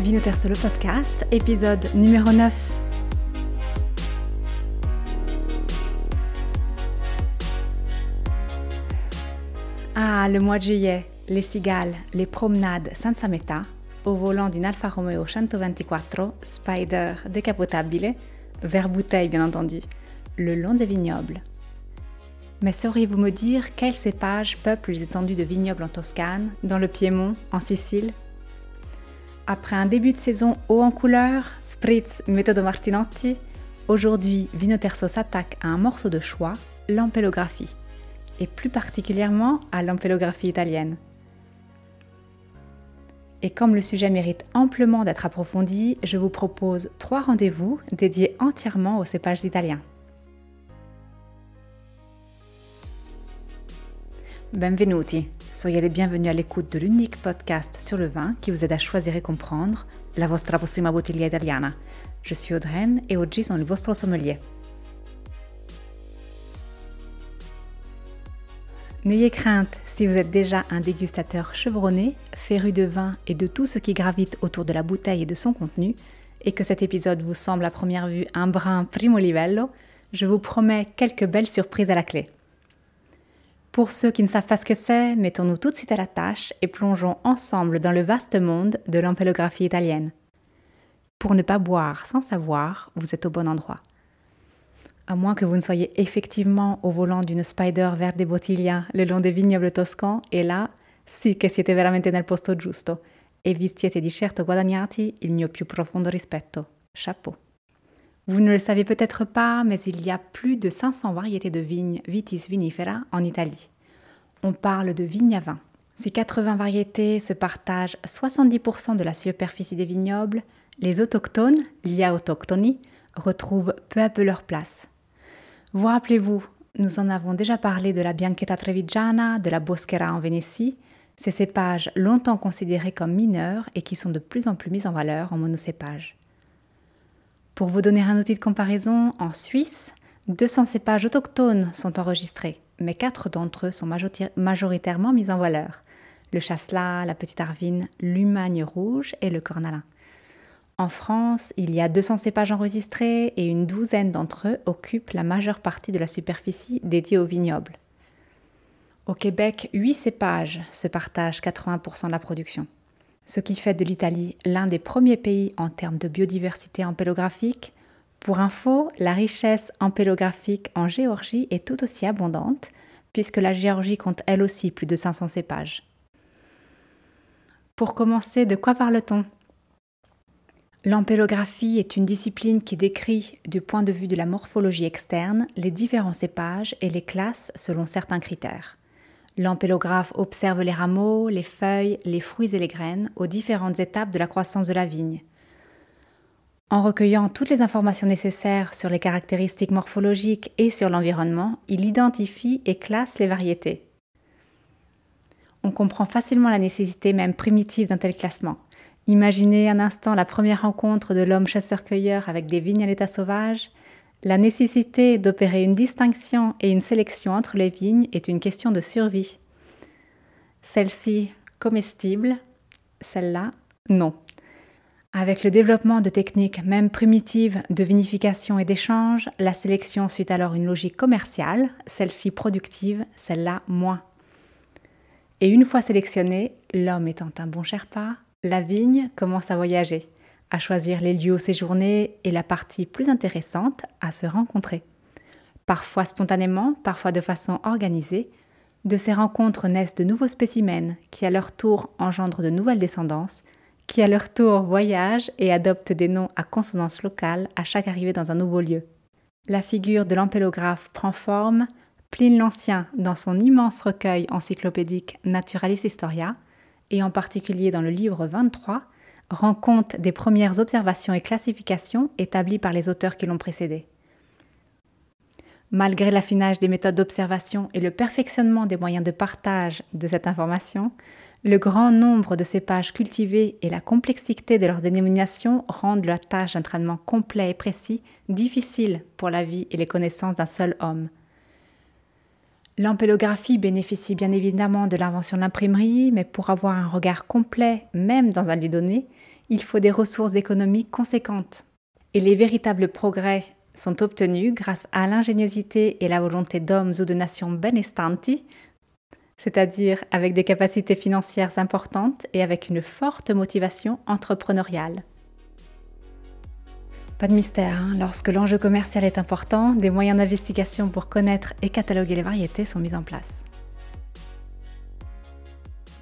Vinoter Solo Podcast, épisode numéro 9. Ah, le mois de juillet, les cigales, les promenades senza metà, au volant d'une Alfa Romeo 124 Spider décapotable, vers bouteille bien entendu, le long des vignobles. Mais sauriez-vous me dire quels cépages peuplent les étendues de vignobles en Toscane, dans le Piémont, en Sicile Après un début de saison haut en couleur, Spritz méthode Martinotti, aujourd'hui Vinoterso s'attaque à un morceau de choix, l'ampélographie, et plus particulièrement à l'ampélographie italienne. Et comme le sujet mérite amplement d'être approfondi, je vous propose trois rendez-vous dédiés entièrement aux cépages italiens. Benvenuti, soyez les bienvenus à l'écoute de l'unique podcast sur le vin qui vous aide à choisir et comprendre la vostra prossima bottiglia italiana. Je suis Audreyne et oggi sono il vostro sommelier. N'ayez crainte si vous êtes déjà un dégustateur chevronné, féru de vin et de tout ce qui gravite autour de la bouteille et de son contenu, et que cet épisode vous semble à première vue un brin primo livello, je vous promets quelques belles surprises à la clé. Pour ceux qui ne savent pas ce que c'est, mettons-nous tout de suite à la tâche et plongeons ensemble dans le vaste monde de l'ampélographie italienne. Pour ne pas boire sans savoir, vous êtes au bon endroit à moins que vous ne soyez effectivement au volant d'une Spider Verde Bottiglia le long des vignobles toscans, et là, sì che siete veramente nel posto giusto, e vi siete di certo guadagnati il mio più profondo rispetto. Chapeau. Vous ne le savez peut-être pas, mais il y a plus de 500 variétés de vignes vitis vinifera en Italie. On parle de vignes à vin. Ces 80 variétés se partagent 70% de la superficie des vignobles. Les autochtones, autochtoni, retrouvent peu à peu leur place. Vous rappelez-vous, nous en avons déjà parlé de la Bianchetta Trevigiana, de la Boschera en Vénétie, ces cépages longtemps considérés comme mineurs et qui sont de plus en plus mis en valeur en monocépage. Pour vous donner un outil de comparaison, en Suisse, 200 cépages autochtones sont enregistrés, mais quatre d'entre eux sont majoritairement mis en valeur. Le chasselas, la petite arvine, l'humagne rouge et le cornalin. En France, il y a 200 cépages enregistrés et une douzaine d'entre eux occupent la majeure partie de la superficie dédiée aux vignobles. Au Québec, 8 cépages se partagent 80% de la production, ce qui fait de l'Italie l'un des premiers pays en termes de biodiversité ampélographique. Pour info, la richesse ampélographique en Géorgie est tout aussi abondante, puisque la Géorgie compte elle aussi plus de 500 cépages. Pour commencer, de quoi parle-t-on? L'ampélographie est une discipline qui décrit, du point de vue de la morphologie externe, les différents cépages et les classes selon certains critères. L'ampélographe observe les rameaux, les feuilles, les fruits et les graines aux différentes étapes de la croissance de la vigne. En recueillant toutes les informations nécessaires sur les caractéristiques morphologiques et sur l'environnement, il identifie et classe les variétés. On comprend facilement la nécessité même primitive d'un tel classement. Imaginez un instant la première rencontre de l'homme chasseur-cueilleur avec des vignes à l'état sauvage. La nécessité d'opérer une distinction et une sélection entre les vignes est une question de survie. Celle-ci comestible, celle-là non. Avec le développement de techniques même primitives de vinification et d'échange, la sélection suit alors une logique commerciale, celle-ci productive, celle-là moins. Et une fois sélectionné, l'homme étant un bon Sherpa, la vigne commence à voyager, à choisir les lieux où séjourner et la partie plus intéressante, à se rencontrer. Parfois spontanément, parfois de façon organisée, de ces rencontres naissent de nouveaux spécimens qui à leur tour engendrent de nouvelles descendances, qui à leur tour voyagent et adoptent des noms à consonance locale à chaque arrivée dans un nouveau lieu. La figure de l'ampélographe prend forme, Pline l'Ancien, dans son immense recueil encyclopédique Naturalis Historia, et en particulier dans le livre 23, rend compte des premières observations et classifications établies par les auteurs qui l'ont précédé. Malgré l'affinage des méthodes d'observation et le perfectionnement des moyens de partage de cette information, le grand nombre de cépages cultivés et la complexité de leur dénomination rendent la tâche d'un traitement complet et précis difficile pour la vie et les connaissances d'un seul homme. L'ampélographie bénéficie bien évidemment de l'invention de l'imprimerie, mais pour avoir un regard complet, même dans un lieu donné, il faut des ressources économiques conséquentes. Et les véritables progrès sont obtenus grâce à l'ingéniosité et la volonté d'hommes ou de nations benestanti, c'est-à-dire avec des capacités financières importantes et avec une forte motivation entrepreneuriale. Pas de mystère, hein, lorsque l'enjeu commercial est important, des moyens d'investigation pour connaître et cataloguer les variétés sont mis en place.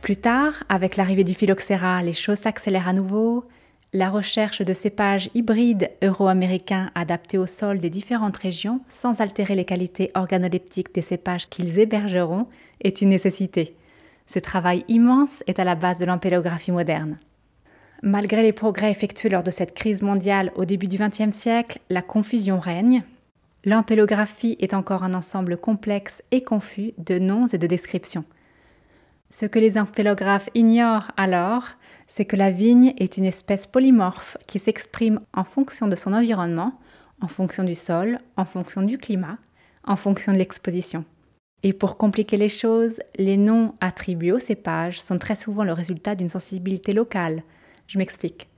Plus tard, avec l'arrivée du phylloxéra, les choses s'accélèrent à nouveau. La recherche de cépages hybrides euro-américains adaptés au sol des différentes régions sans altérer les qualités organoleptiques des cépages qu'ils hébergeront est une nécessité. Ce travail immense est à la base de l'ampélographie moderne. Malgré les progrès effectués lors de cette crise mondiale au début du XXe siècle, la confusion règne. L'ampélographie est encore un ensemble complexe et confus de noms et de descriptions. Ce que les ampélographes ignorent alors, c'est que la vigne est une espèce polymorphe qui s'exprime en fonction de son environnement, en fonction du sol, en fonction du climat, en fonction de l'exposition. Et pour compliquer les choses, les noms attribués aux cépages sont très souvent le résultat d'une sensibilité locale. Je m'explique.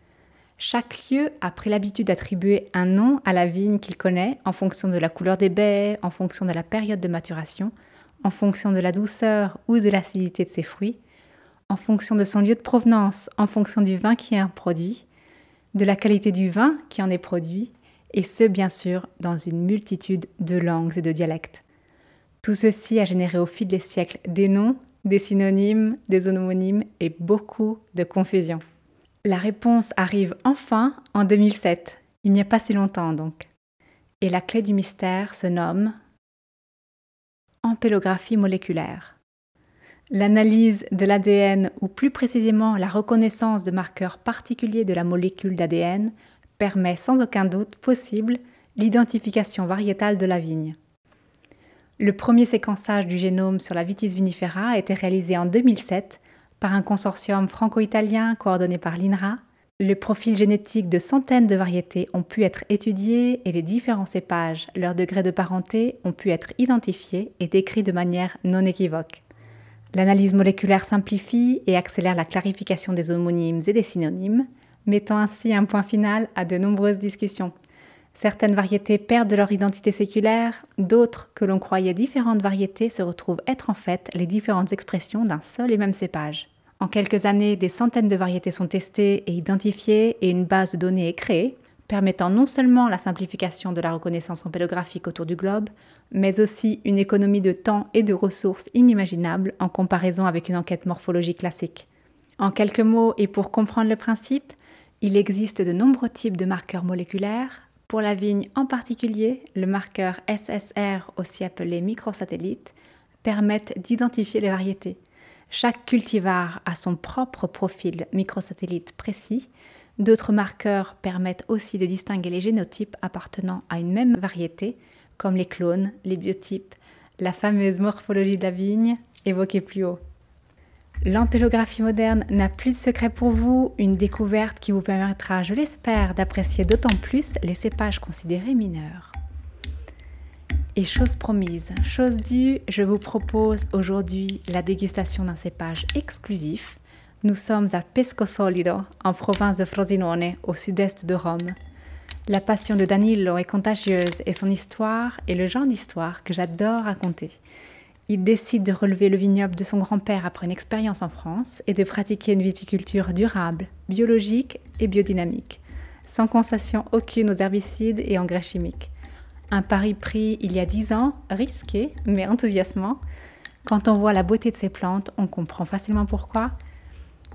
Chaque lieu a pris l'habitude d'attribuer un nom à la vigne qu'il connaît en fonction de la couleur des baies, en fonction de la période de maturation, en fonction de la douceur ou de l'acidité de ses fruits, en fonction de son lieu de provenance, en fonction du vin qui est produit, de la qualité du vin qui en est produit, et ce bien sûr dans une multitude de langues et de dialectes. Tout ceci a généré au fil des siècles des noms, des synonymes, des homonymes et beaucoup de confusion. La réponse arrive enfin en 2007, il n'y a pas si longtemps donc. Et la clé du mystère se nomme ampélographie moléculaire. L'analyse de l'ADN ou plus précisément la reconnaissance de marqueurs particuliers de la molécule d'ADN permet sans aucun doute possible l'identification variétale de la vigne. Le premier séquençage du génome sur la Vitis vinifera a été réalisé en 2007 par un consortium franco-italien coordonné par l'INRA. Le profil génétique de centaines de variétés ont pu être étudiés et les différents cépages, leur degré de parenté ont pu être identifiés et décrits de manière non équivoque. L'analyse moléculaire simplifie et accélère la clarification des homonymes et des synonymes, mettant ainsi un point final à de nombreuses discussions. Certaines variétés perdent leur identité séculaire, d'autres que l'on croyait différentes variétés se retrouvent être en fait les différentes expressions d'un seul et même cépage. En quelques années, des centaines de variétés sont testées et identifiées et une base de données est créée, permettant non seulement la simplification de la reconnaissance ampélographique autour du globe, mais aussi une économie de temps et de ressources inimaginables en comparaison avec une enquête morphologique classique. En quelques mots et pour comprendre le principe, il existe de nombreux types de marqueurs moléculaires. Pour la vigne en particulier, le marqueur SSR, aussi appelé microsatellite, permettent d'identifier les variétés. Chaque cultivar a son propre profil microsatellite précis, D'autres marqueurs permettent aussi de distinguer les génotypes appartenant à une même variété, comme les clones, les biotypes, la fameuse morphologie de la vigne évoquée plus haut. L'ampélographie moderne n'a plus de secret pour vous, une découverte qui vous permettra, je l'espère, d'apprécier d'autant plus les cépages considérés mineurs. Et chose promise, chose due, je vous propose aujourd'hui la dégustation d'un cépage exclusif nous sommes à Pescosolido, en province de Frosinone, au sud-est de Rome. La passion de Danilo est contagieuse et son histoire est le genre d'histoire que j'adore raconter. Il décide de relever le vignoble de son grand-père après une expérience en France et de pratiquer une viticulture durable, biologique et biodynamique, sans concession aucune aux herbicides et engrais chimiques. Un pari pris il y a dix ans, risqué mais enthousiasmant. Quand on voit la beauté de ces plantes, on comprend facilement pourquoi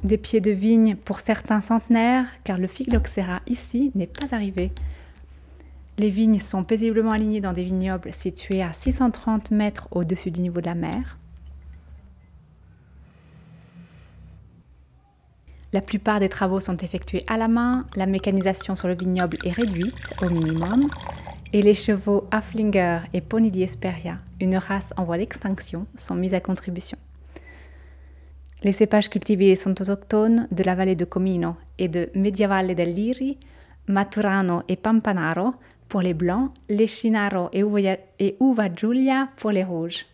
des pieds de vigne pour certains centenaires, car le phylloxéra ici n'est pas arrivé. Les vignes sont paisiblement alignées dans des vignobles situés à 630 mètres au-dessus du niveau de la mer. La plupart des travaux sont effectués à la main, la mécanisation sur le vignoble est réduite au minimum, et les chevaux Afflinger et Pony di Esperia, une race en voie d'extinction, sont mis à contribution. Les cépages cultivés sont autochtones de la vallée de Comino et de Mediavalle del Liri, Maturano et Pampanaro pour les blancs, Lecinaro et Uva Giulia pour les rouges.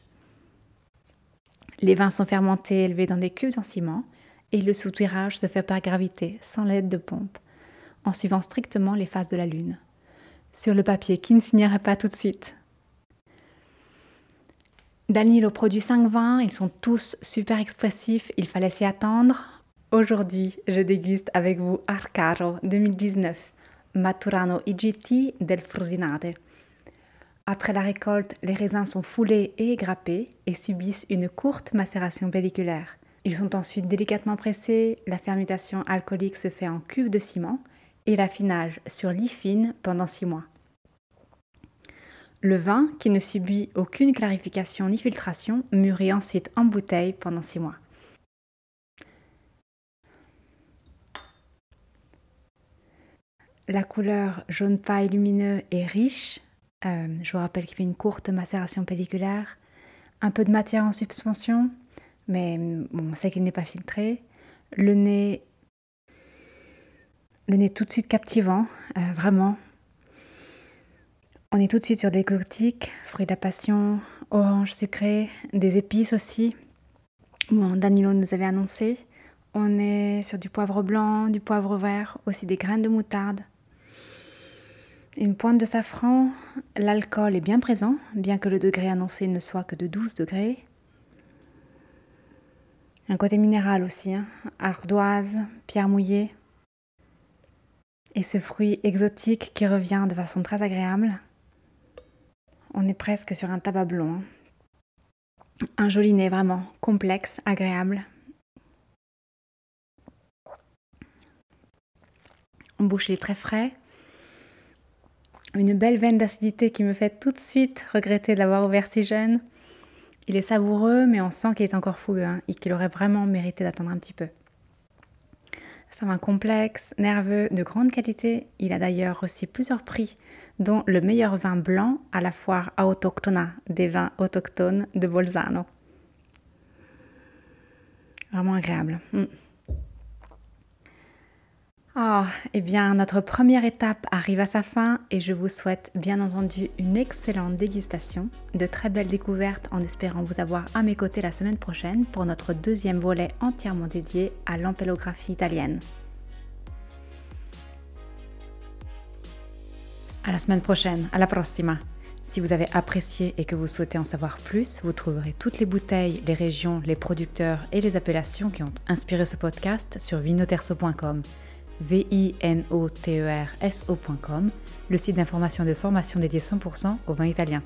Les vins sont fermentés élevés dans des cuves en ciment et le soutirage se fait par gravité, sans l'aide de pompe, en suivant strictement les phases de la Lune. Sur le papier qui ne signerait pas tout de suite? Danilo produit 5 vins, ils sont tous super expressifs, il fallait s'y attendre. Aujourd'hui, je déguste avec vous Arcaro 2019, Maturano IGT del Frusinate. Après la récolte, les raisins sont foulés et grappés et subissent une courte macération pelliculaire. Ils sont ensuite délicatement pressés, la fermentation alcoolique se fait en cuve de ciment et l'affinage sur lit fine pendant 6 mois. Le vin, qui ne subit aucune clarification ni filtration, mûrit ensuite en bouteille pendant 6 mois. La couleur jaune paille lumineux est riche, euh, je vous rappelle qu'il fait une courte macération pelliculaire, un peu de matière en suspension, mais on sait qu'il n'est pas filtré. Le nez, le nez tout de suite captivant, euh, vraiment. On est tout de suite sur des exotiques, fruits de la passion, orange sucré, des épices aussi. Bon, Danilo nous avait annoncé. On est sur du poivre blanc, du poivre vert, aussi des graines de moutarde, une pointe de safran, l'alcool est bien présent, bien que le degré annoncé ne soit que de 12 degrés. Un côté minéral aussi, hein. ardoise, pierre mouillée. Et ce fruit exotique qui revient de façon très agréable. On est presque sur un tabac blond. Hein. Un joli nez vraiment complexe, agréable. En bouche, très frais une belle veine d'acidité qui me fait tout de suite regretter de l'avoir ouvert si jeune. Il est savoureux, mais on sent qu'il est encore fougueux hein, et qu'il aurait vraiment mérité d'attendre un petit peu. C'est un vin complexe, nerveux, de grande qualité. Il a d'ailleurs reçu plusieurs prix, dont le meilleur vin blanc à la foire Autochtona des vins autochtones de Bolzano. Vraiment agréable. Mm. Oh, eh bien, notre première étape arrive à sa fin et je vous souhaite bien entendu une excellente dégustation, de très belles découvertes en espérant vous avoir à mes côtés la semaine prochaine pour notre deuxième volet entièrement dédié à l'ampélographie italienne. À la semaine prochaine, à la prossima. Si vous avez apprécié et que vous souhaitez en savoir plus, vous trouverez toutes les bouteilles, les régions, les producteurs et les appellations qui ont inspiré ce podcast sur vinoterso.com v-i-n-o-t-e-r-s-o.com, le site d'information de formation dédié 100% au vin italien.